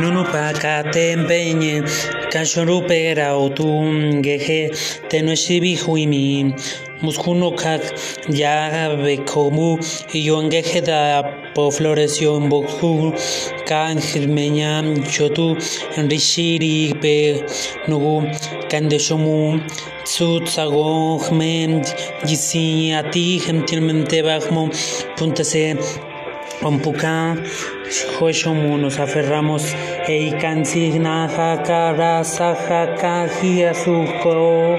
Nunu pakatempeñe kashorupera otun geje tenoshibi huimi muskuno kak ya bekomu yongeje da po floreció en boku kan hirmeña chotu rishiri pe nugu kandeshomu tsut sago hmen gisi ati gentilmente bajmo punta se Ompuka, Hoshomu, nos aferramos, Eikansigna, Hakara, Sahaka, Hiasuko,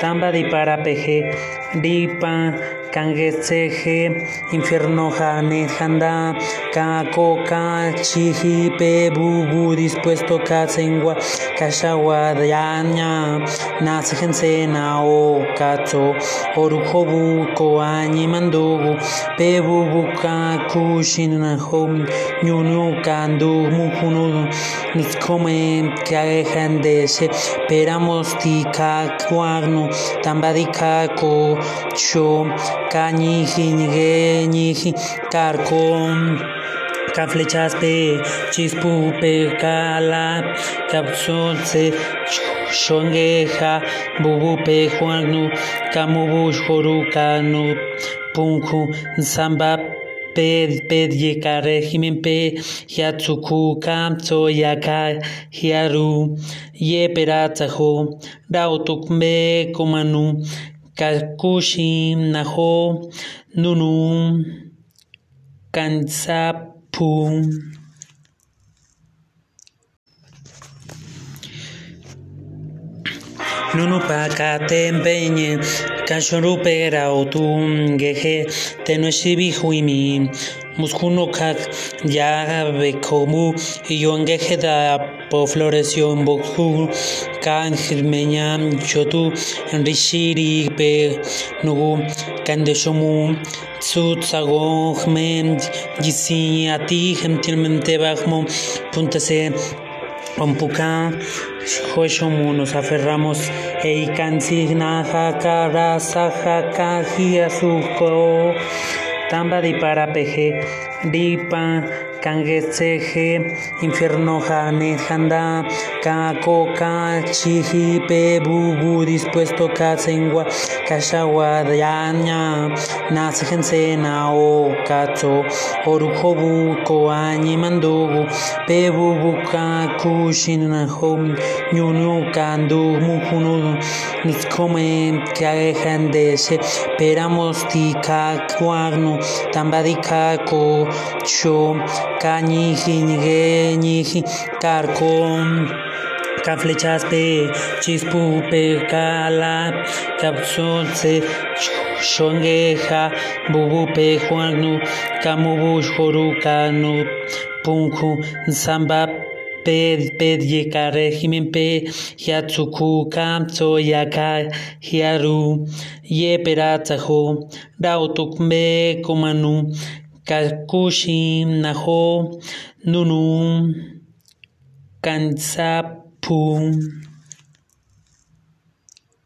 Tamba di para peje, Dipa, Kangeseje, Infierno, Jane, Janda, Kakoka, Chihi, Pebubu, dispuesto, Kasengua, Kashawa, Dayanya, Nasejense, Nao, Katso, Orujobu, Koani, Mandugu, Pebubuka, Kushin, Hom, Nyunu, Kandu, Mukunu, Nuskome, Kagendeshe, Peramos, Tika, Kuagnu, Tambadika, Ko, Cho, Kañi, Nige, Karkom, ka flechas pe chispu pe kala kapsonse shongeja bubu pe juanu kamubu joru kanu punku samba pe pedye ka régimen pe hiatsuku kamtso yaka hiaru ye peratsajo rautukme komanu kakushi najo nunu kansap Nunu pakaten peinen, kaxoru pera otu geje, tenu muskunokak jabeko mu, ion geje da po florezio enbokzu, kan chotu, txotu, pe nugu, kan desomu, zutzago jmen, jizi ati, jemtilmente bakmo, se Ompuka, Hoshomu, nos aferramos, Eikansigna, Hakara, Sahaka, Hiasuko, Tamba di para peje, Dipa, Kangeseje, Infierno, Jane, Janda, Kakoka, Chihi, Pebubu, dispuesto, Kasengua, Kashawa, Dayanya, Nasejense, Nao, Katso, Orujobu, Koani, Mandugu, Pebubuka, Kushin, Hom, Nyunu, Kandu, Mukunu, Nuskome, Kagendeshe, Peramos, Tika, Kuagnu, Tambadika, Ko, Cho, Kañi, Nige, Karkom, ka flechas pe chispu pe kala kapsonse shongeja bubu pe juanu kamubu joru kanu punku samba pe pedye ka régimen pe hiatsuku kamtso yaka hiaru ye peratsajo rautukme komanu Kakushim Naho Nunum Kansapum.